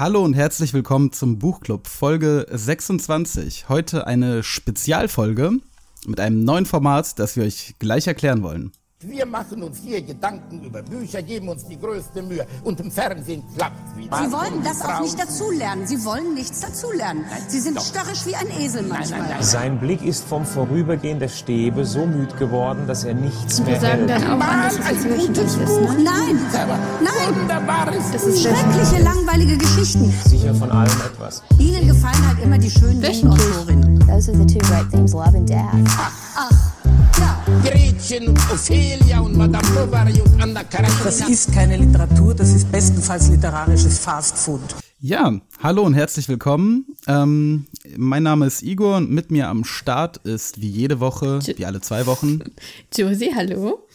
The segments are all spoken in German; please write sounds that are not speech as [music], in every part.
Hallo und herzlich willkommen zum Buchclub Folge 26. Heute eine Spezialfolge mit einem neuen Format, das wir euch gleich erklären wollen. Wir machen uns hier Gedanken über Bücher, geben uns die größte Mühe und im Fernsehen klappt wieder. Sie wollen das auch nicht dazulernen. Sie wollen nichts dazulernen. Sie sind störrisch wie ein Esel manchmal. nein, nein. Sein Blick ist vom Vorübergehen der Stäbe so müd geworden, dass er nichts Wir mehr sagen hält. dann auch an, dass es ein gutes durch ist, Buch. ne? Nein, nein. Wunderbares Das ist Schreckliche, langweilige Geschichten. Sicher von allem etwas. Ihnen gefallen halt immer die schönen. Autorinnen. Those are the two great themes, love and death. Ach, Das ist keine Literatur, das ist bestenfalls literarisches Fastfood. Ja, hallo und herzlich willkommen. Ähm, mein Name ist Igor und mit mir am Start ist wie jede Woche, wie alle zwei Wochen, [laughs] Josie, hallo.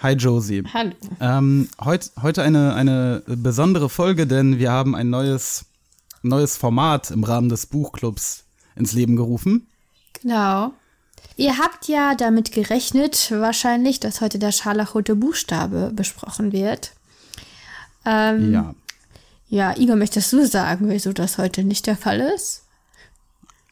Hi Josie. Hallo. Ähm, heut, heute eine, eine besondere Folge, denn wir haben ein neues, neues Format im Rahmen des Buchclubs ins Leben gerufen. Genau. Ihr habt ja damit gerechnet, wahrscheinlich, dass heute der scharlachrote Buchstabe besprochen wird. Ähm, Ja. Ja, Igor, möchtest du sagen, wieso das heute nicht der Fall ist?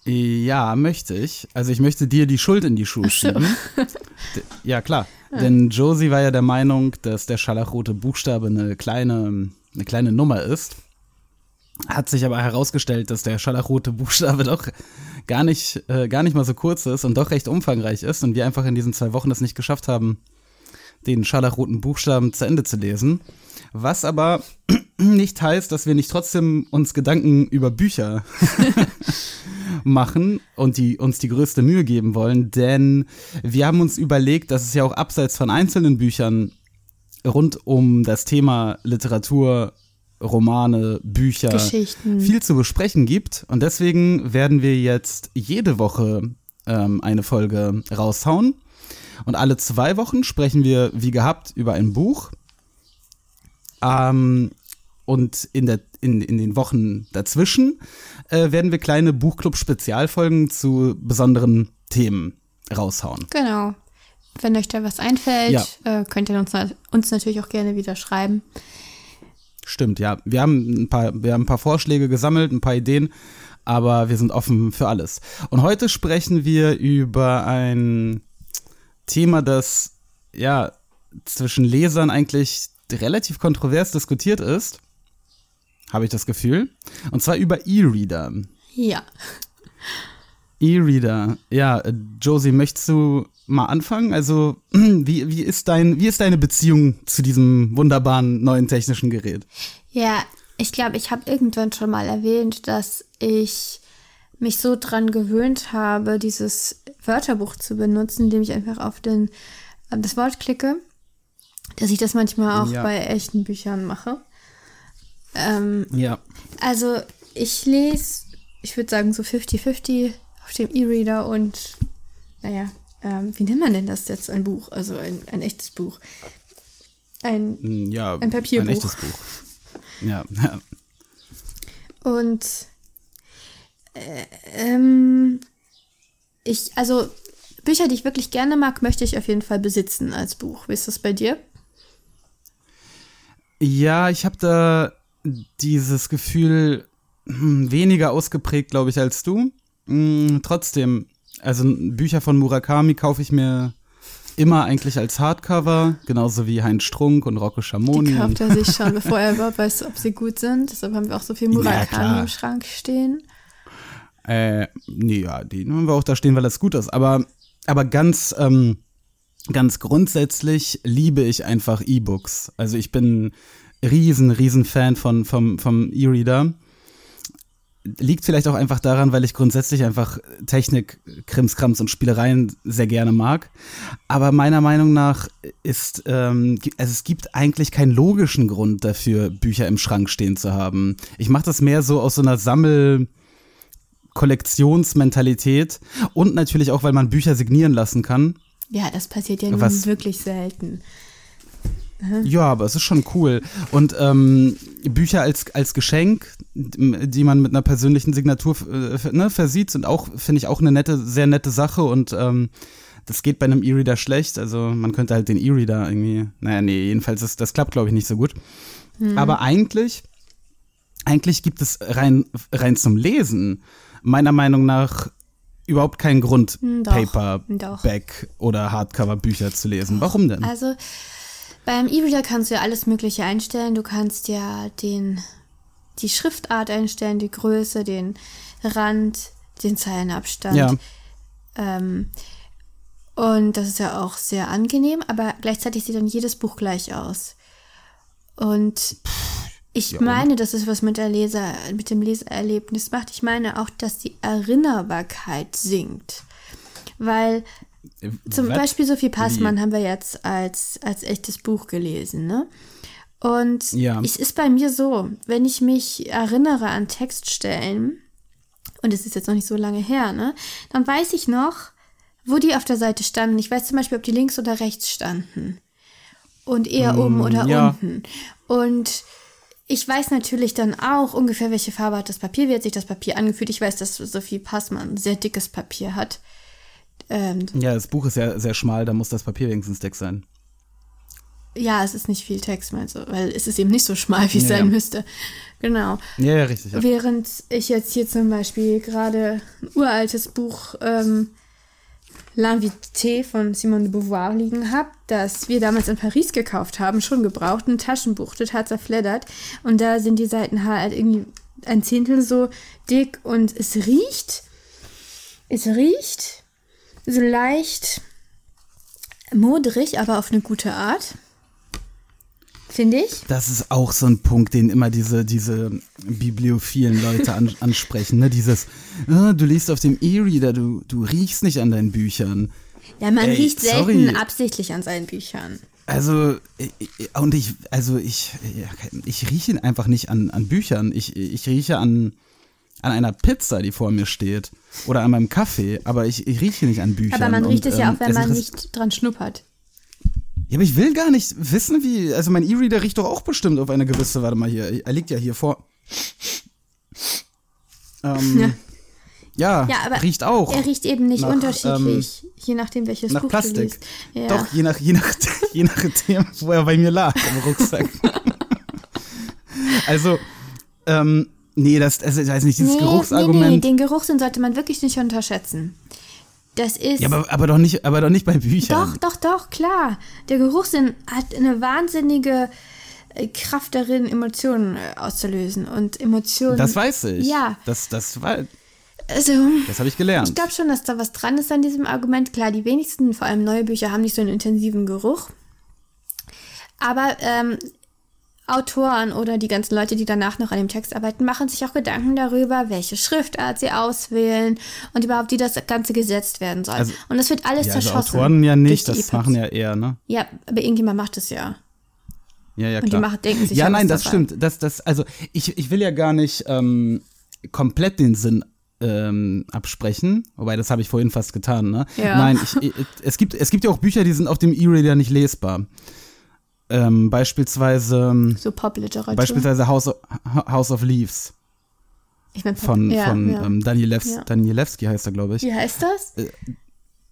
Ja, möchte ich. Also ich möchte dir die Schuld in die Schuhe so. schieben. [laughs] Ja, klar. Denn Josie war ja der Meinung, dass der scharlachrote Buchstabe eine kleine, eine kleine Nummer ist. Hat sich aber herausgestellt, dass der scharlachrote Buchstabe [laughs] doch gar nicht, äh, gar nicht mal so kurz ist und doch recht umfangreich ist und wir einfach in diesen zwei Wochen es nicht geschafft haben, den scharlachroten Buchstaben zu Ende zu lesen. Was aber [clears throat] nicht heißt, dass wir nicht trotzdem uns Gedanken über Bücher [laughs] [laughs] machen und die uns die größte Mühe geben wollen, denn wir haben uns überlegt, dass es ja auch abseits von einzelnen Büchern rund um das Thema Literatur, Romane, Bücher Geschichten. viel zu besprechen gibt und deswegen werden wir jetzt jede Woche ähm, eine Folge raushauen und alle zwei Wochen sprechen wir wie gehabt über ein Buch ähm, und in, der, in, in den Wochen dazwischen äh, werden wir kleine Buchclub-Spezialfolgen zu besonderen Themen raushauen. Genau. Wenn euch da was einfällt, Ja. äh, könnt ihr uns, uns natürlich auch gerne wieder schreiben. Stimmt, ja. Wir haben ein paar, wir haben ein paar Vorschläge gesammelt, ein paar Ideen, aber wir sind offen für alles. Und heute sprechen wir über ein Thema, das ja zwischen Lesern eigentlich relativ kontrovers diskutiert ist. Habe ich das Gefühl. Und zwar über E-Reader. Ja. E-Reader. Ja, Josie, möchtest du mal anfangen? Also, [clears throat] wie, wie, ist dein, wie ist deine Beziehung zu diesem wunderbaren neuen technischen Gerät? Ja, ich glaube, ich habe irgendwann schon mal erwähnt, dass ich mich so dran gewöhnt habe, dieses Wörterbuch zu benutzen, indem ich einfach auf den, auf das Wort klicke, dass ich das manchmal auch Ja. bei echten Büchern mache. Ähm, Ja. also ich lese, ich würde sagen so 50-50 auf dem E-Reader und naja, ähm, wie nennt man denn das jetzt, ein Buch, also ein, ein echtes Buch. Ein, Mm, Ja, Ein Papierbuch. Ein echtes Buch. Ja. Und äh, ähm, ich, also Bücher, die ich wirklich gerne mag, möchte ich auf jeden Fall besitzen als Buch. Wie ist das bei dir? ja ich habe da dieses Gefühl hm, weniger ausgeprägt, glaube ich, als du. Mm, Trotzdem, also Bücher von Murakami kaufe ich mir immer eigentlich als Hardcover, genauso wie Heinz Strunk und Rocco Schamoni. Die kauft er sich schon, [laughs] bevor er überhaupt weiß, ob sie gut sind. Deshalb haben wir auch so viel Ja, Murakami klar. im Schrank stehen. Äh, nee, ja, die haben wir auch da stehen, weil das gut ist. Aber, aber ganz, ähm, ganz grundsätzlich liebe ich einfach E-Books. Also ich bin riesen, riesen Fan von, vom, vom E-Reader. Liegt vielleicht auch einfach daran, weil ich grundsätzlich einfach Technik, Krimskrams und Spielereien sehr gerne mag. Aber meiner Meinung nach ist, ähm, also es gibt eigentlich keinen logischen Grund dafür, Bücher im Schrank stehen zu haben. Ich mache das mehr so aus so einer Sammel, Kollektionsmentalität und natürlich auch, weil man Bücher signieren lassen kann. Ja, das passiert ja nun wirklich selten. Ja, aber es ist schon cool. Und ähm, Bücher als, als Geschenk, die man mit einer persönlichen Signatur äh, ne, versieht, sind auch, finde ich, auch eine nette, sehr nette Sache und ähm, das geht bei einem E-Reader schlecht. Also man könnte halt den E-Reader irgendwie, naja, nee, jedenfalls ist, das klappt, glaube ich, nicht so gut. Aber eigentlich eigentlich gibt es rein, rein zum Lesen meiner Meinung nach überhaupt keinen Grund, Hm, doch, Paperback oder Hardcover-Bücher zu lesen. Warum denn? Also beim E-Reader kannst du ja alles Mögliche einstellen. Du kannst ja den, die Schriftart einstellen, die Größe, den Rand, den Zeilenabstand. Ja. Ähm, und das ist ja auch sehr angenehm, aber gleichzeitig sieht dann jedes Buch gleich aus. Und ich meine, dass es was mit der Leser, mit dem Leserlebnis macht. Ich meine auch, dass die Erinnerbarkeit sinkt. Weil zum Was? Beispiel Sophie Passmann Wie? haben wir jetzt als, als echtes Buch gelesen, ne? Und Ja. es ist bei mir so, wenn ich mich erinnere an Textstellen, und es ist jetzt noch nicht so lange her, ne? Dann weiß ich noch, wo die auf der Seite standen. Ich weiß zum Beispiel, ob die links oder rechts standen. Und eher oben oder Mm, ja. unten. Und ich weiß natürlich dann auch ungefähr, welche Farbe hat das Papier, wie hat sich das Papier angefühlt. Ich weiß, dass Sophie Passmann sehr dickes Papier hat. Ähm, Ja, das Buch ist ja sehr schmal, da muss das Papier wenigstens dick sein. ja, es ist nicht viel Text, du, weil es ist eben nicht so schmal, wie es Ja, sein ja. müsste. Genau. Ja, ja, richtig. Während ich jetzt hier zum Beispiel gerade ein uraltes Buch ähm, L'Invité von Simone de Beauvoir liegen habe, das wir damals in Paris gekauft haben, schon gebraucht, ein Taschenbuch, total zerfleddert. Und da sind die Seiten halt irgendwie ein Zehntel so dick und es riecht, es riecht so leicht modrig, aber auf eine gute Art. Finde ich. Das ist auch so ein Punkt, den immer diese, diese bibliophilen Leute an, [laughs] ansprechen. Ne? Dieses, ah, du liest auf dem E-Reader, du, du riechst nicht an deinen Büchern. Ja, man Ey, riecht selten sorry. absichtlich an seinen Büchern. Also, und ich, also ich, ich rieche einfach nicht an, an Büchern. Ich, ich rieche an, an einer Pizza, die vor mir steht. Oder an meinem Kaffee, aber ich, ich rieche nicht an Büchern. Aber man riecht und, es ja ähm, auch, wenn man nicht dran schnuppert. Ja, aber ich will gar nicht wissen, wie. Also mein E-Reader riecht doch auch bestimmt auf eine gewisse. Warte mal hier. Er liegt ja hier vor. Ähm, ja. Ja, aber riecht auch. Er riecht eben nicht Nach, ähm, unterschiedlich, je nachdem, welches nach Buch Plastik. du liest. Ja. Doch, je nach, je nach, [laughs] je nachdem, wo er bei mir lag im Rucksack. [laughs] also, ähm, nee, das, also, ich weiß nicht, dieses nee, Geruchsargument. Nee, nee, den Geruchssinn sollte man wirklich nicht unterschätzen. Das ist. ja, aber, aber doch nicht, aber doch nicht bei Büchern. doch, doch, doch, klar. Der Geruchssinn hat eine wahnsinnige äh, Kraft darin, Emotionen äh, auszulösen. Und Emotionen. Das weiß ich. Ja. Das, das war, Also, das habe ich gelernt. Ich glaube schon, dass da was dran ist an diesem Argument. Klar, die wenigsten, vor allem neue Bücher, haben nicht so einen intensiven Geruch. Aber ähm, Autoren oder die ganzen Leute, die danach noch an dem Text arbeiten, machen sich auch Gedanken darüber, welche Schriftart sie auswählen und überhaupt, wie das Ganze gesetzt werden soll. Also- und das wird alles ja, also zerschossen. Autoren ja nicht, das EPUBs. machen ja eher, ne? Ja, aber irgendjemand macht es ja. Ja, ja, Und die klar. machen- denken sich ja, ja nein, das dabei. stimmt. Das, das, also ich, ich will ja gar nicht ähm, komplett den Sinn ähm, absprechen, wobei das habe ich vorhin fast getan, ne? Ja. Nein, ich, ich, es, gibt, es gibt ja auch Bücher, die sind auf dem E-Reader nicht lesbar. Ähm, beispielsweise, So Popliteratur. beispielsweise House of, House of Leaves ich mein, Pop von, ja, von ja. Ähm, Danielews, Ja. Danielewski heißt er, glaube ich. Wie heißt das?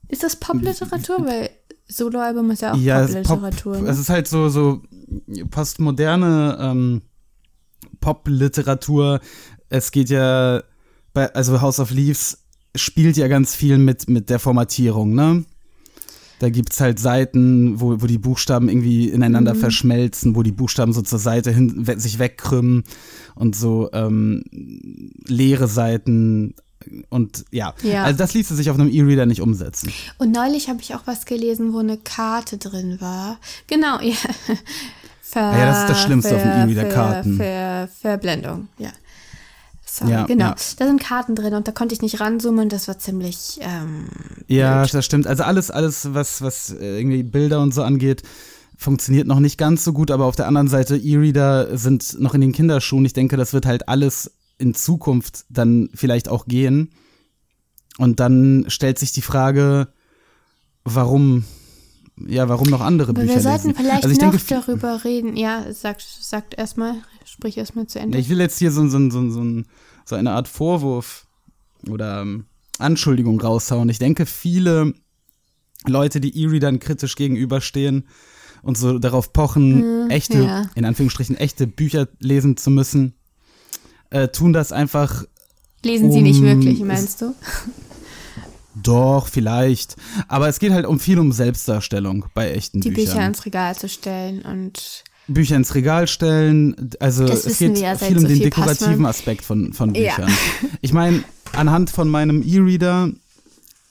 ist das Popliteratur? [laughs] Weil Soloalbum ist ja auch Ja, ist Pop, Popliteratur. ne? es ist halt so, so postmoderne ähm, Pop-Literatur. Es geht ja, bei, also House of Leaves spielt ja ganz viel mit, mit der Formatierung, ne? Da gibt's halt Seiten, wo, wo die Buchstaben irgendwie ineinander Mhm. verschmelzen, wo die Buchstaben so zur Seite hin we sich wegkrümmen und so ähm, leere Seiten und ja. Ja. Also das ließe sich auf einem E-Reader nicht umsetzen. Und neulich habe ich auch was gelesen, wo eine Karte drin war. Genau, ja. Ver, [laughs] ja, das ist das Schlimmste auf dem Ver- E-Reader, Ver- Karten. Ver, Verblendung, ja. Sorry, Ja, genau. ja. Da sind Karten drin und da konnte ich nicht ranzoomen. Das war ziemlich. Ähm, Ja, blöd. das stimmt. Also alles, alles, was, was äh, irgendwie Bilder und so angeht, funktioniert noch nicht ganz so gut, aber auf der anderen Seite, E-Reader sind noch in den Kinderschuhen. Ich denke, das wird halt alles in Zukunft dann vielleicht auch gehen. Und dann stellt sich die Frage, warum, ja, warum noch andere Aber Bücher wir sollten lesen? vielleicht also ich noch denke, darüber reden. Ja, sagt, sagt erstmal, sprich erstmal zu Ende. ich will jetzt hier so, so, so, so, so eine Art Vorwurf oder ähm, Anschuldigung raushauen. Ich denke, viele Leute, die E-Readern kritisch gegenüberstehen und so darauf pochen, echte, Hm, ja. in Anführungsstrichen, echte Bücher lesen zu müssen, äh, tun das einfach Lesen sie nicht Um, wirklich, meinst du? Doch, vielleicht. Aber es geht halt um viel um Selbstdarstellung bei echten Die Bücher Büchern. ins Regal zu stellen und Bücher ins Regal stellen. Also es geht ja viel um den Sophie dekorativen. Aspekt von, von Ja. Büchern. Ich meine, anhand von meinem E-Reader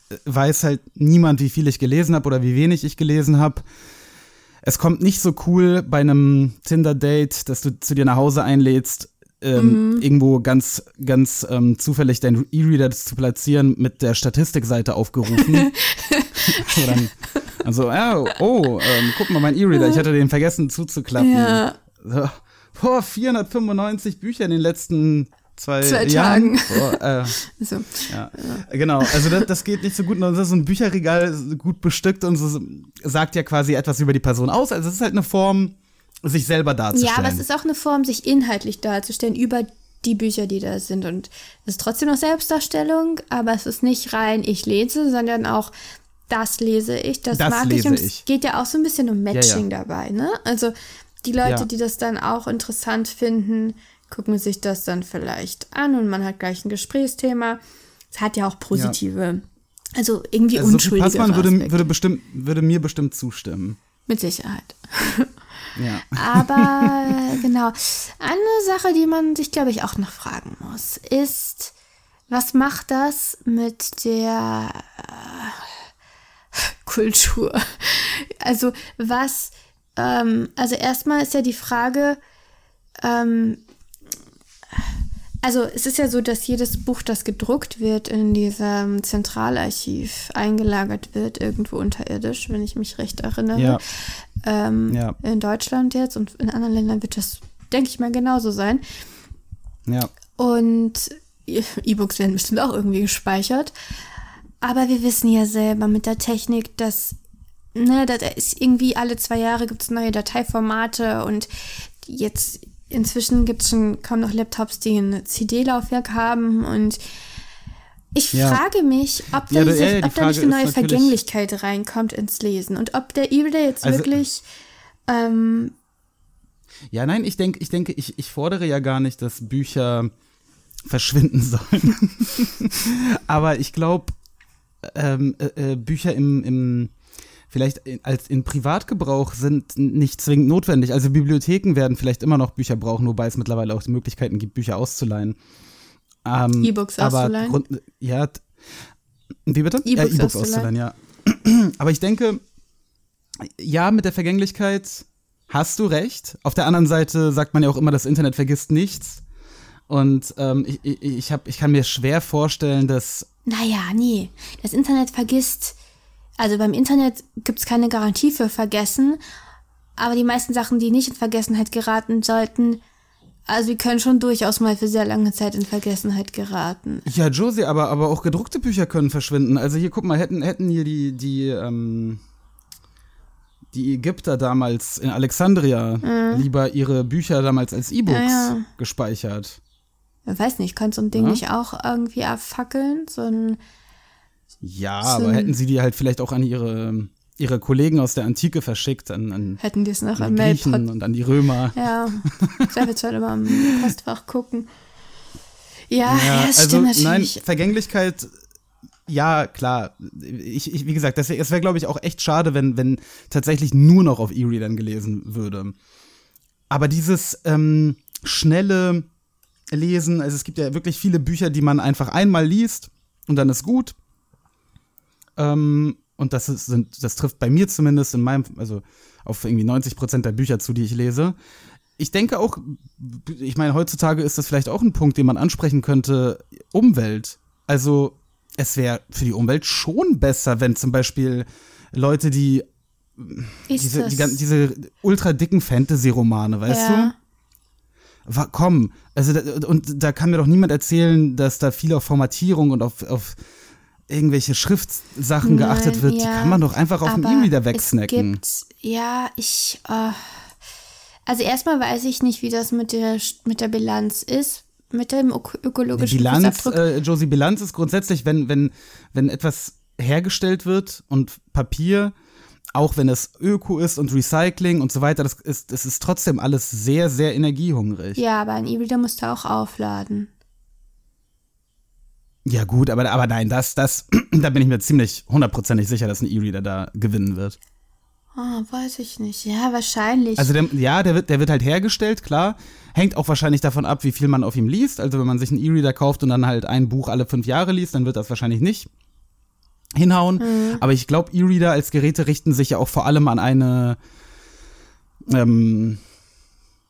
äh, weiß halt niemand, wie viel ich gelesen habe oder wie wenig ich gelesen habe. Es kommt nicht so cool bei einem Tinder-Date, dass du zu dir nach Hause einlädst, ähm, Mhm. irgendwo ganz, ganz ähm, zufällig deinen E-Reader zu platzieren, mit der Statistikseite aufgerufen. [laughs] Dann, also, ja, oh, ähm, guck mal, mein E-Reader, ich hatte den vergessen zuzuklappen. Ja. So, boah, 495 Bücher in den letzten zwei, Zwei Jahren. Tagen. Boah, äh, [laughs] so. ja. Genau, also das, das geht nicht so gut. Und das ist so ein Bücherregal gut bestückt und so sagt ja quasi etwas über die Person aus. Also es ist halt eine Form, sich selber darzustellen. Ja, aber es ist auch eine Form, sich inhaltlich darzustellen über die Bücher, die da sind. Und es ist trotzdem noch Selbstdarstellung, aber es ist nicht rein, ich lese, sondern auch, das lese ich, das, Das mag ich. Und es geht ja auch so ein bisschen um Matching ja. dabei, ne? Also die Leute, Ja. die das dann auch interessant finden, gucken sich das dann vielleicht an und man hat gleich ein Gesprächsthema. Es hat ja auch positive, also irgendwie also unschuldige Passmann würde, würde, bestimmt, würde mir bestimmt zustimmen. Mit Sicherheit. [laughs] Ja. Aber [laughs] genau. Eine Sache, die man sich, glaube ich, auch noch fragen muss, ist, was macht das mit der äh, Kultur? Also was, ähm, also erstmal ist ja die Frage, ähm, also es ist ja so, dass jedes Buch, das gedruckt wird, in diesem Zentralarchiv eingelagert wird, irgendwo unterirdisch, wenn ich mich recht erinnere. Ja. Ähm, Ja. In Deutschland jetzt und in anderen Ländern wird das, denke ich mal, genauso sein. Ja. Und E-Books werden bestimmt auch irgendwie gespeichert. Aber wir wissen ja selber mit der Technik, dass ne, da ist irgendwie alle zwei Jahre gibt es neue Dateiformate und jetzt inzwischen gibt es schon kaum noch Laptops, die ein CD-Laufwerk haben und ich Ja. frage mich, ob, Ja, da, da- diese, ja, ja, die ob da nicht eine neue Vergänglichkeit reinkommt ins Lesen und ob der E-Reader jetzt Also- wirklich ähm, Ja, nein, ich denke, ich denke, ich, ich fordere ja gar nicht, dass Bücher verschwinden sollen. [laughs] Aber ich glaube, ähm, äh, äh, Bücher im, im vielleicht in, als in Privatgebrauch sind nicht zwingend notwendig. Also Bibliotheken werden vielleicht immer noch Bücher brauchen, wobei es mittlerweile auch die Möglichkeiten gibt, Bücher auszuleihen. Ähm, E-Books auszuleihen? Grund, ja, wie bitte? ja, E-Books E-Books auszuleihen. auszuleihen, ja. aber ich denke, ja, mit der Vergänglichkeit hast du recht. Auf der anderen Seite sagt man ja auch immer, das Internet vergisst nichts. Und ähm, ich, ich, ich, hab, ich kann mir schwer vorstellen, dass. Naja, nee. Das Internet vergisst. Also beim Internet gibt es keine Garantie für Vergessen. Aber die meisten Sachen, die nicht in Vergessenheit geraten sollten, also die können schon durchaus mal für sehr lange Zeit in Vergessenheit geraten. Ja, Josie, aber, aber auch gedruckte Bücher können verschwinden. Also hier, guck mal, hätten, hätten hier die, die, ähm, die Ägypter damals in Alexandria lieber ihre Bücher damals als E-Books Mhm. Ja, ja. gespeichert. Ich weiß nicht, kann so ein Ding Ja. nicht auch irgendwie abfackeln? So ein, Ja, So aber hätten sie die halt vielleicht auch an ihre, ihre Kollegen aus der Antike verschickt, an, an hätten die es noch am Griechen Mailpot. und an die Römer. Ja, [laughs] ich werde jetzt heute mal im Postfach gucken. Ja, ja, das also stimmt nein, natürlich. Vergänglichkeit, ja, klar. Ich, ich, wie gesagt, das, es wäre, glaube ich, auch echt schade, wenn, wenn tatsächlich nur noch auf E-Readern gelesen würde. Aber dieses ähm, schnelle Lesen, also es gibt ja wirklich viele Bücher, die man einfach einmal liest und dann ist gut. Ähm, und das ist, sind, das trifft bei mir zumindest in meinem, also auf irgendwie 90 Prozent der Bücher zu, die ich lese. Ich denke auch, ich meine, heutzutage ist das vielleicht auch ein Punkt, den man ansprechen könnte, Umwelt. Also es wäre für die Umwelt schon besser, wenn zum Beispiel Leute, die Ist diese, die, diese ultra dicken Fantasy-Romane, weißt Ja. du? Komm, also und da kann mir doch niemand erzählen, dass da viel auf Formatierung und auf, auf irgendwelche Schriftsachen Nein, geachtet wird. Die ja, kann man doch einfach auf dem E-Reader Es wegsnacken. gibt, ja, ich, äh, also erstmal weiß ich nicht, wie das mit der, mit der Bilanz ist, mit dem ök Die ökologischen Bilanz, äh, Josie, Bilanz ist grundsätzlich, wenn, wenn, wenn etwas hergestellt wird und Papier auch wenn es Öko ist und Recycling und so weiter, das ist, das ist trotzdem alles sehr, sehr energiehungrig. Ja, aber ein E-Reader musst du auch aufladen. Ja, gut, aber, aber nein, das, das, [clears throat] da bin ich mir ziemlich hundertprozentig sicher, dass ein E-Reader da gewinnen wird. Ah, weiß ich nicht. Ja, wahrscheinlich. Also der, ja, der wird, der wird halt hergestellt, klar. Hängt auch wahrscheinlich davon ab, wie viel man auf ihm liest. Also wenn man sich einen E-Reader kauft und dann halt ein Buch alle fünf Jahre liest, dann wird das wahrscheinlich nicht hinhauen. Mhm. Aber ich glaube, E-Reader als Geräte richten sich ja auch vor allem an eine, ähm,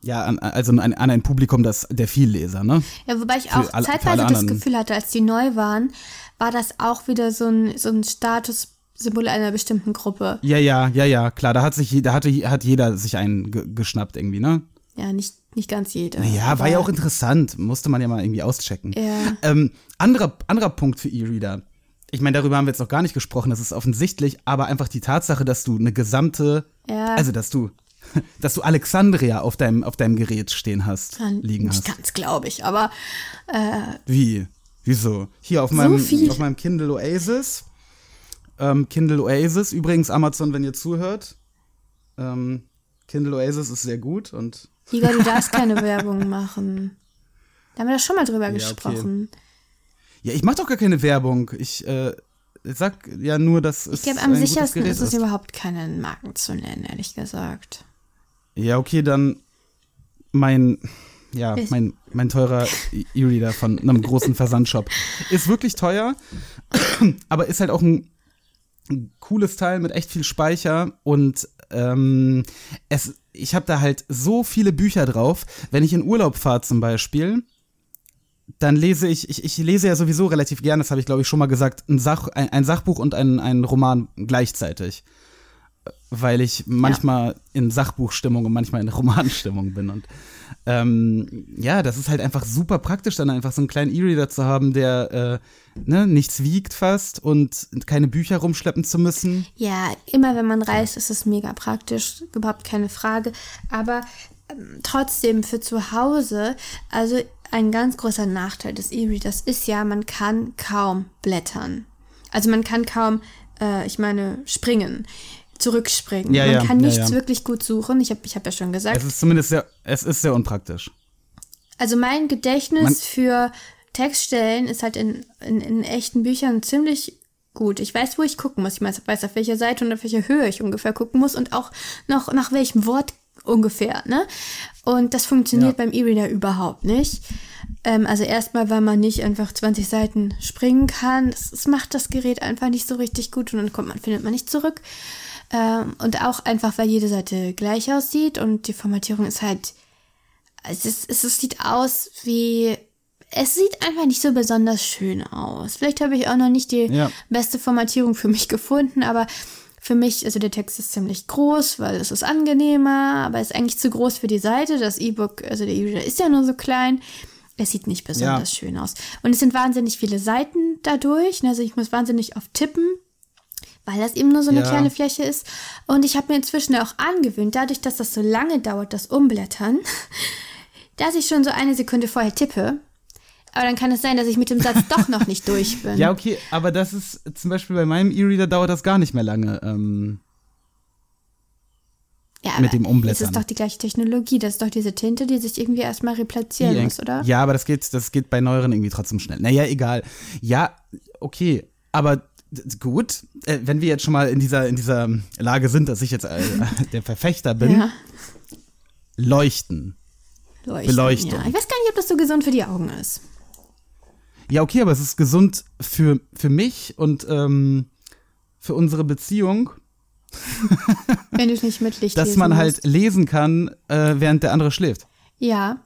ja, an, also an, an ein Publikum, das der Vielleser, ne? ja, wobei ich auch für zeitweise das. Gefühl hatte, als die neu waren, war das auch wieder so ein, so ein Statussymbol einer bestimmten Gruppe. Ja, ja, ja, ja, klar. Da hat sich, da hatte, hat jeder sich einen ge geschnappt irgendwie, ne? Ja, nicht, nicht ganz jeder. Ja, war ja auch interessant. Musste man ja mal irgendwie auschecken. Ja. Ähm, anderer, anderer Punkt für E-Reader. Ich meine, darüber haben wir jetzt noch gar nicht gesprochen, das ist offensichtlich, aber einfach die Tatsache, dass du eine gesamte, Ja. also dass du, [laughs] dass du Alexandria auf deinem, auf deinem Gerät stehen hast, liegen nicht hast. ganz, glaube ich, aber Wie? Wieso? Hier auf meinem, viel? auf meinem Kindle Oasis. Ähm, Kindle Oasis, übrigens Amazon, wenn ihr zuhört. Ähm, Kindle Oasis ist sehr gut und Liga, du darfst keine Werbung machen. Da haben wir doch schon mal drüber okay. gesprochen. ja, ich mach doch gar keine Werbung. Ich äh, sag ja nur, dass es Ich glaube, am sichersten ist es überhaupt keine Marken zu nennen, ehrlich gesagt. Ja, okay, dann mein, ja, mein, mein teurer E-Reader von einem großen Versandshop. Ist wirklich teuer, aber ist halt auch ein, ein cooles Teil mit echt viel Speicher und ähm, es, ich habe da halt so viele Bücher drauf. Wenn ich in Urlaub fahre zum Beispiel, dann lese ich, ich, ich lese ja sowieso relativ gern, das habe ich glaube ich schon mal gesagt, ein, Sach, ein, ein Sachbuch und ein, ein Roman gleichzeitig. Weil ich manchmal in Sachbuchstimmung und manchmal in Romanstimmung bin. Und ähm, ja, das ist halt einfach super praktisch, dann einfach so einen kleinen E-Reader zu haben, der äh, ne, nichts wiegt fast und keine Bücher rumschleppen zu müssen. Ja, immer wenn man reist, ist es mega praktisch, überhaupt keine Frage. Aber ähm, trotzdem für zu Hause, also ein ganz großer Nachteil des E-Readers ist ja, man kann kaum blättern. Also man kann kaum, äh, ich meine, springen, zurückspringen. Ja, man ja, kann nichts ja. wirklich gut suchen. Ich habe ich hab ja schon gesagt, Es ist zumindest sehr, es ist sehr unpraktisch. Also mein Gedächtnis Man- für Textstellen ist halt in, in, in echten Büchern ziemlich gut. Ich weiß, wo ich gucken muss. Ich weiß, auf welcher Seite und auf welcher Höhe ich ungefähr gucken muss und auch noch nach welchem Wort ungefähr. Ne? Und das funktioniert Ja. beim E-Reader überhaupt nicht. Ähm, also erstmal, weil man nicht einfach 20 Seiten springen kann. Das, das macht das Gerät einfach nicht so richtig gut und dann kommt man, findet man nicht zurück. Ähm, und auch einfach, weil jede Seite gleich aussieht und die Formatierung ist halt es, ist, es, sieht aus wie. Es sieht einfach nicht so besonders schön aus. Vielleicht habe ich auch noch nicht die Ja. beste Formatierung für mich [laughs] gefunden, aber für mich, also der Text ist ziemlich groß, weil es ist angenehmer, aber ist eigentlich zu groß für die Seite. Das E-Book, also der E-Reader ist ja nur so klein. Es sieht nicht besonders Ja. schön aus. Und es sind wahnsinnig viele Seiten dadurch. Also ich muss wahnsinnig oft tippen weil das eben nur so eine Ja. kleine Fläche ist. Und ich habe mir inzwischen auch angewöhnt, dadurch, dass das so lange dauert, das Umblättern, [laughs] dass ich schon so eine Sekunde vorher tippe. Aber dann kann es sein, dass ich mit dem Satz [laughs] doch noch nicht durch bin. Ja, okay, aber das ist zum Beispiel bei meinem E-Reader dauert das gar nicht mehr lange. Ähm, Ja, mit dem Umblättern. Das ist doch die gleiche Technologie. Das ist doch diese Tinte, die sich irgendwie erstmal replazieren die muss, oder? Ja, aber das geht, das geht bei neueren irgendwie trotzdem schnell. Naja, egal. Ja, okay, aber gut, äh, wenn wir jetzt schon mal in dieser, in dieser Lage sind, dass ich jetzt äh, [laughs] der Verfechter bin, Ja. leuchten. Leuchten, Beleuchtung. Ja. Ich weiß gar nicht, ob das so gesund für die Augen ist. Ja, okay, aber es ist gesund für, für mich und ähm, für unsere Beziehung, Wenn du es nicht mit Licht dass man halt lesen kann, äh, während der andere schläft. Ja.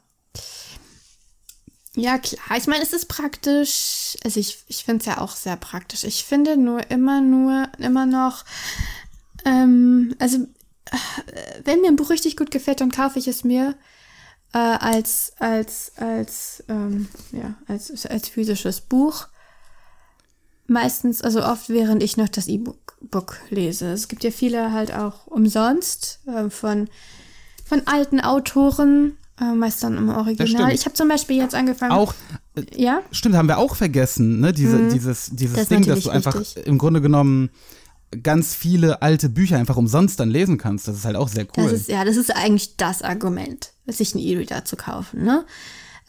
Ja, klar. Ich meine, es ist praktisch. Also ich, ich finde es ja auch sehr praktisch. Ich finde nur immer nur, immer noch, ähm, also äh, wenn mir ein Buch richtig gut gefällt, dann kaufe ich es mir äh, als, als, als, ähm, ja, als, als physisches Buch. Meistens, also oft, während ich noch das E-Book Book lese. Es gibt ja viele halt auch umsonst äh, von von alten Autoren, äh, meist dann im Original. Ich habe zum Beispiel jetzt angefangen. Auch, äh, Ja? stimmt, haben wir auch vergessen, ne? Diese, Dieses, dieses Mhm. Das Ding, dass du einfach wichtig. im Grunde genommen ganz viele alte Bücher einfach umsonst dann lesen kannst. Das ist halt auch sehr cool. Das ist, ja, das ist eigentlich das Argument, sich einen E-Reader zu kaufen, ne?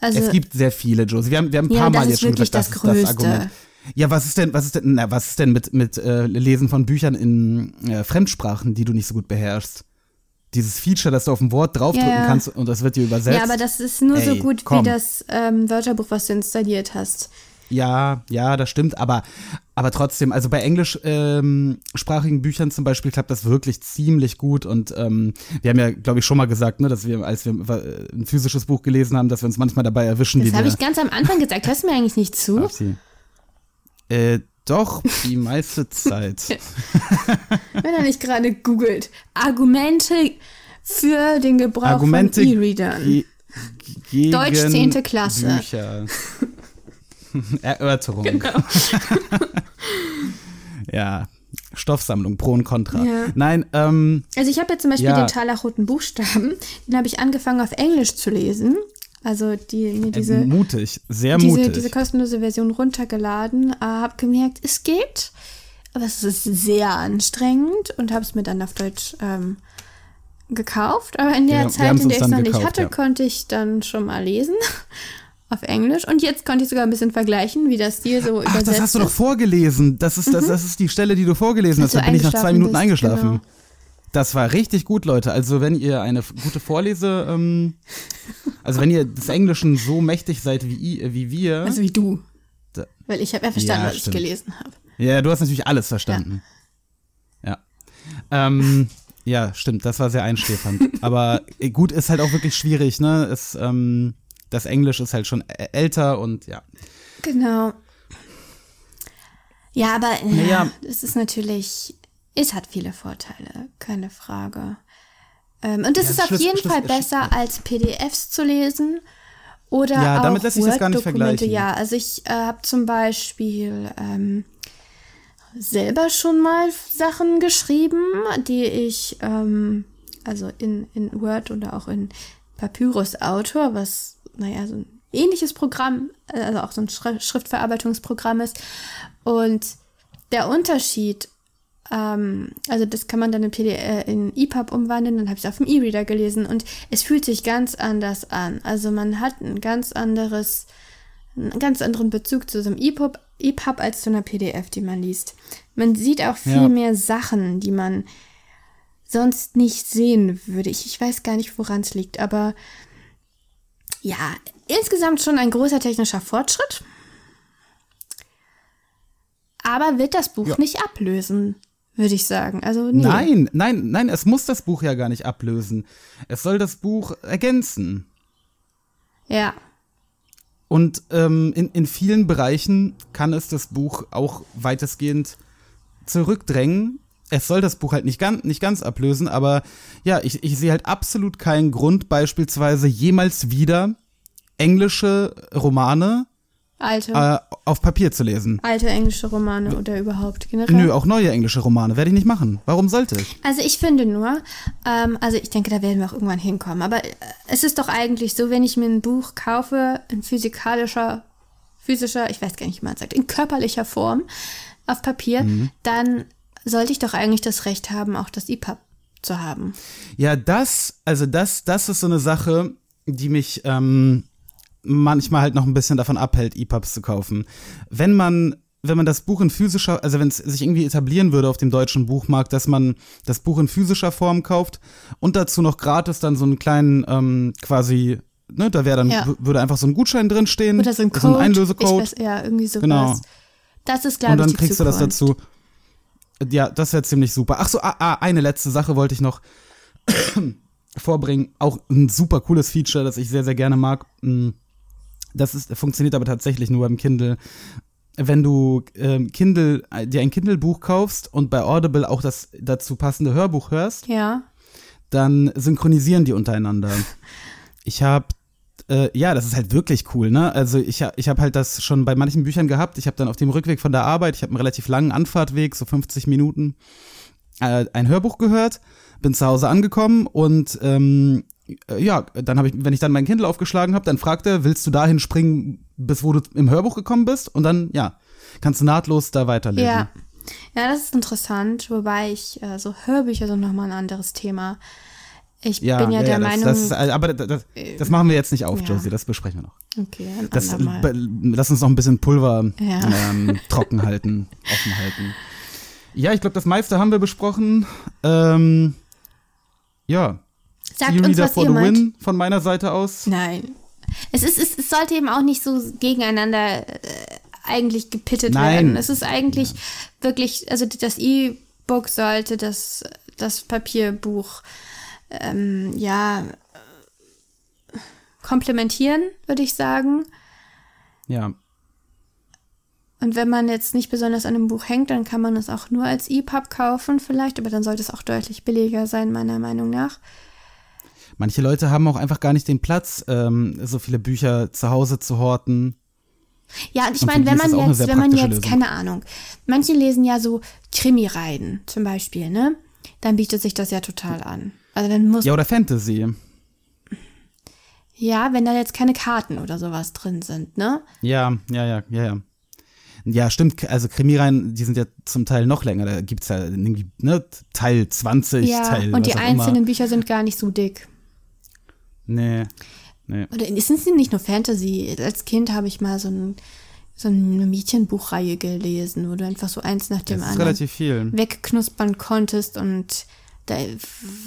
Also, es gibt sehr viele, Josie. Wir haben, wir haben ein Ja, paar das Mal jetzt schon gesagt, das das, ist das Größte. Argument. Ja, was ist denn, was ist denn, na, was ist denn mit, mit äh, Lesen von Büchern in äh, Fremdsprachen, die du nicht so gut beherrschst? Dieses Feature, dass du auf ein Wort draufdrücken Ja, ja. kannst und das wird dir übersetzt. ja, aber das ist nur so Ey, gut komm. wie das ähm, Wörterbuch, was du installiert hast. Ja, ja, das stimmt, aber, aber trotzdem, also bei englischsprachigen ähm, Büchern zum Beispiel klappt das wirklich ziemlich gut und ähm, wir haben ja, glaube ich, schon mal gesagt, ne, dass wir, als wir äh, ein physisches Buch gelesen haben, dass wir uns manchmal dabei erwischen, Das habe ich ganz am Anfang gesagt. Hörst du mir eigentlich nicht zu? Äh, doch, die meiste Zeit. [laughs] Wenn er nicht gerade googelt. Argumente für den Gebrauch Argumente von E-Readern. ge gegen Deutsch 10. Klasse. Bücher. [laughs] Erörterung. Genau. [laughs] ja, Stoffsammlung, Pro und Contra. Ja. Nein, ähm, Also ich habe jetzt zum Beispiel Ja. den Talerroten Buchstaben. Den habe ich angefangen auf Englisch zu lesen. Also die, mir diese, mutig, sehr diese, mutig. diese kostenlose Version runtergeladen. Äh, habe gemerkt, es geht. Aber es ist sehr anstrengend und habe es mir dann auf Deutsch ähm, gekauft. Aber in der Ja, Zeit, in der ich es noch nicht hatte, ja. konnte ich dann schon mal lesen. [laughs] Auf Englisch. Und jetzt konnte ich sogar ein bisschen vergleichen, wie das Stil so Ach, übersetzt das hast du doch ist. vorgelesen. Das ist, das, das ist die Stelle, die du vorgelesen hast. Da bin ich nach zwei Minuten bist, eingeschlafen. genau. Das war richtig gut, Leute. Also wenn ihr eine gute Vorlese, ähm, also wenn ihr des Englischen so mächtig seid wie, i- wie wir, Also wie du. Da- Weil ich habe ja verstanden, Ja, was stimmt. ich gelesen habe. Ja, du hast natürlich alles verstanden. Ja. Ähm, ja, stimmt, das war sehr einschläfernd. [laughs] Aber äh, gut ist halt auch wirklich schwierig, ne? Es, ähm, das Englisch ist halt schon älter und ja. Genau. Ja, aber ja, Naja. es ist natürlich, es hat viele Vorteile, keine Frage. Ähm, und es Ja, ist auf Schluss- jeden Schluss- Fall Schluss- besser, als PDFs zu lesen. Oder Ja, auch damit lässt sich das gar nicht Word-Dokumente. vergleichen. Ja, also ich äh, habe zum Beispiel ähm, selber schon mal Sachen geschrieben, die ich ähm, also in, in Word oder auch in Papyrus Autor, was, naja, so ein ähnliches Programm, also auch so ein Schri Schriftverarbeitungsprogramm ist. Und der Unterschied, ähm, also das kann man dann in, PD, äh, in EPUB umwandeln, dann habe ich es auf dem E-Reader gelesen und es fühlt sich ganz anders an. Also man hat ein ganz anderes, einen ganz anderen Bezug zu so einem EPUB, EPUB als zu einer PDF, die man liest. Man sieht auch viel Ja. mehr Sachen, die man sonst nicht sehen würde. Ich, ich weiß gar nicht, woran es liegt, aber ja, insgesamt schon ein großer technischer Fortschritt. Aber wird das Buch Ja. nicht ablösen, würde ich sagen. Also nee. Nein, nein, nein, es muss das Buch ja gar nicht ablösen. Es soll das Buch ergänzen. Ja. Und ähm, in, in vielen Bereichen kann es das Buch auch weitestgehend zurückdrängen. Es soll das Buch halt nicht, ganz nicht ganz ablösen, aber ja, ich, ich sehe halt absolut keinen Grund, beispielsweise jemals wieder englische Romane Alte, äh, auf Papier zu lesen. alte englische Romane oder überhaupt generell. Nö, auch neue englische Romane werde ich nicht machen. Warum sollte ich? Also ich finde nur, ähm, also ich denke, da werden wir auch irgendwann hinkommen. Aber äh, es ist doch eigentlich so, wenn ich mir ein Buch kaufe, in physikalischer, physischer, ich weiß gar nicht, wie man sagt, in körperlicher Form auf Papier, Mhm. dann sollte ich doch eigentlich das Recht haben, auch das EPUB zu haben. Ja, das, also das, das ist so eine Sache, die mich ähm, manchmal halt noch ein bisschen davon abhält, EPUBs zu kaufen. Wenn man, wenn man das Buch in physischer, also wenn es sich irgendwie etablieren würde auf dem deutschen Buchmarkt, dass man das Buch in physischer Form kauft und dazu noch gratis dann so einen kleinen ähm, quasi, ne, da wäre dann Ja. würde einfach so ein Gutschein drin stehen, Oder so ein so Code. ein Einlösecode. Ich weiß, ja, irgendwie sowas. Genau. Das ist, glaube Und ich, dann die kriegst du das Zukunft. dazu. Ja, das wäre ziemlich super. Ach so, ah, ah, eine letzte Sache wollte ich noch [coughs] vorbringen. Auch ein super cooles Feature, das ich sehr, sehr gerne mag. Mm, Das ist, funktioniert aber tatsächlich nur beim Kindle. Wenn du ähm, Kindle, äh, dir ein Kindle-Buch kaufst und bei Audible auch das dazu passende Hörbuch hörst, Ja. dann synchronisieren die untereinander. [laughs] Ich habe äh, ja, das ist halt wirklich cool, ne? Also ich, ich habe halt das schon bei manchen Büchern gehabt. Ich habe dann auf dem Rückweg von der Arbeit, ich habe einen relativ langen Anfahrtweg, so 50 Minuten, äh, ein Hörbuch gehört, bin zu Hause angekommen und ähm, äh, ja, dann habe ich, wenn ich dann mein Kindle aufgeschlagen habe, dann fragt er, willst du dahin springen, bis wo du im Hörbuch gekommen bist? Und dann, ja, kannst du nahtlos da weiterlesen. Ja. Ja, das ist interessant, wobei ich, äh, so Hörbücher sind nochmal ein anderes Thema. Ich bin ja, der das, Meinung. Das, aber das, das, machen wir jetzt nicht auf, Ja. Josie, das besprechen wir noch. okay, ein Das, be- lass uns noch ein bisschen Pulver Ja. ähm, [laughs] trocken halten, offen halten. Ja, ich glaube, das meiste haben wir besprochen. Ähm, ja, Sagt uns, was for ihr the meint. win von meiner Seite aus. Nein. Es, ist, es, es sollte eben auch nicht so gegeneinander äh, eigentlich gepittet Nein. werden. Es ist eigentlich wirklich, also das E-Book sollte das, das Papierbuch ähm, ja komplementieren, würde ich sagen. Ja, Und wenn man jetzt nicht besonders an einem Buch hängt, dann kann man es auch nur als EPUB kaufen vielleicht, aber dann sollte es auch deutlich billiger sein, meiner Meinung nach. Manche Leute haben auch einfach gar nicht den Platz, ähm, so viele Bücher zu Hause zu horten. Ja, und ich meine, wenn man jetzt, wenn man jetzt, Lösung. keine Ahnung, manche lesen ja so Krimireihen zum Beispiel, ne? Dann bietet sich das ja total an. Also dann muss, Ja, ja, oder Fantasy. wenn da jetzt keine Karten oder sowas drin sind, ne? Ja, ja, ja, ja, ja. Ja, stimmt. Also Krimireihen, die sind ja zum Teil noch länger. Da gibt's ja irgendwie, ne, Teil 20, Ja, Teil und die einzelnen Immer. Bücher sind gar nicht so dick. Nee, nee. Oder sind sie nicht nur Fantasy? Als Kind habe ich mal so, ein, so eine Mädchenbuchreihe gelesen, wo du einfach so eins nach dem anderen relativ viel. wegknuspern konntest und da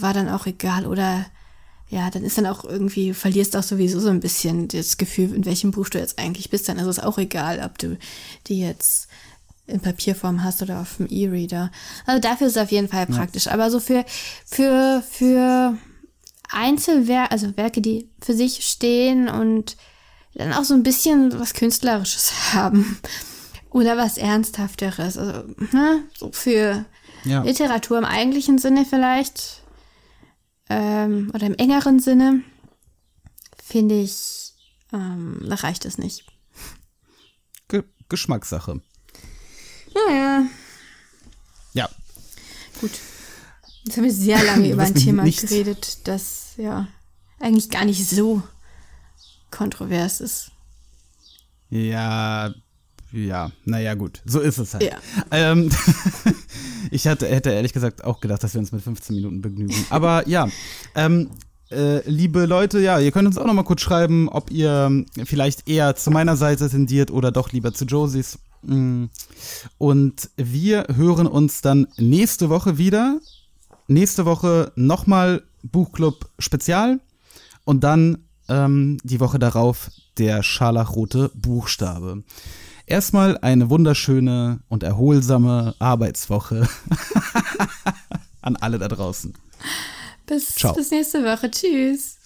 war dann auch egal oder ja, dann ist dann auch irgendwie, verlierst auch sowieso so ein bisschen das Gefühl, in welchem Buch du jetzt eigentlich bist. Dann ist es auch egal, ob du die jetzt in Papierform hast oder auf dem E-Reader. Also dafür ist es auf jeden Fall praktisch. Aber so für, für, für Einzelwerke, also Werke, die für sich stehen und dann auch so ein bisschen was Künstlerisches [laughs] haben. Oder was Ernsthafteres. Also, ne, so für Ja. Literatur im eigentlichen Sinne vielleicht. Ähm, oder im engeren Sinne. Finde ich, ähm, da reicht es nicht. Ge Geschmackssache. Naja, Ja. gut. Jetzt haben wir sehr lange [laughs] über ein Thema nicht- geredet, das ja eigentlich gar nicht so kontrovers ist. Ja, ja, naja, gut. So ist es halt. Ja. Ähm, [laughs] ich hatte, hätte ehrlich gesagt auch gedacht, dass wir uns mit 15 Minuten begnügen. Aber ja, ähm, äh, liebe Leute, ja, ihr könnt uns auch noch mal kurz schreiben, ob ihr vielleicht eher zu meiner Seite tendiert oder doch lieber zu Josies. Mm. Und wir hören uns dann nächste Woche wieder. Nächste Woche nochmal Buchclub Spezial und dann ähm, die Woche darauf der scharlachrote Buchstabe. Erstmal eine wunderschöne und erholsame Arbeitswoche [laughs] an alle da draußen. Bis, Ciao. bis nächste Woche. Tschüss.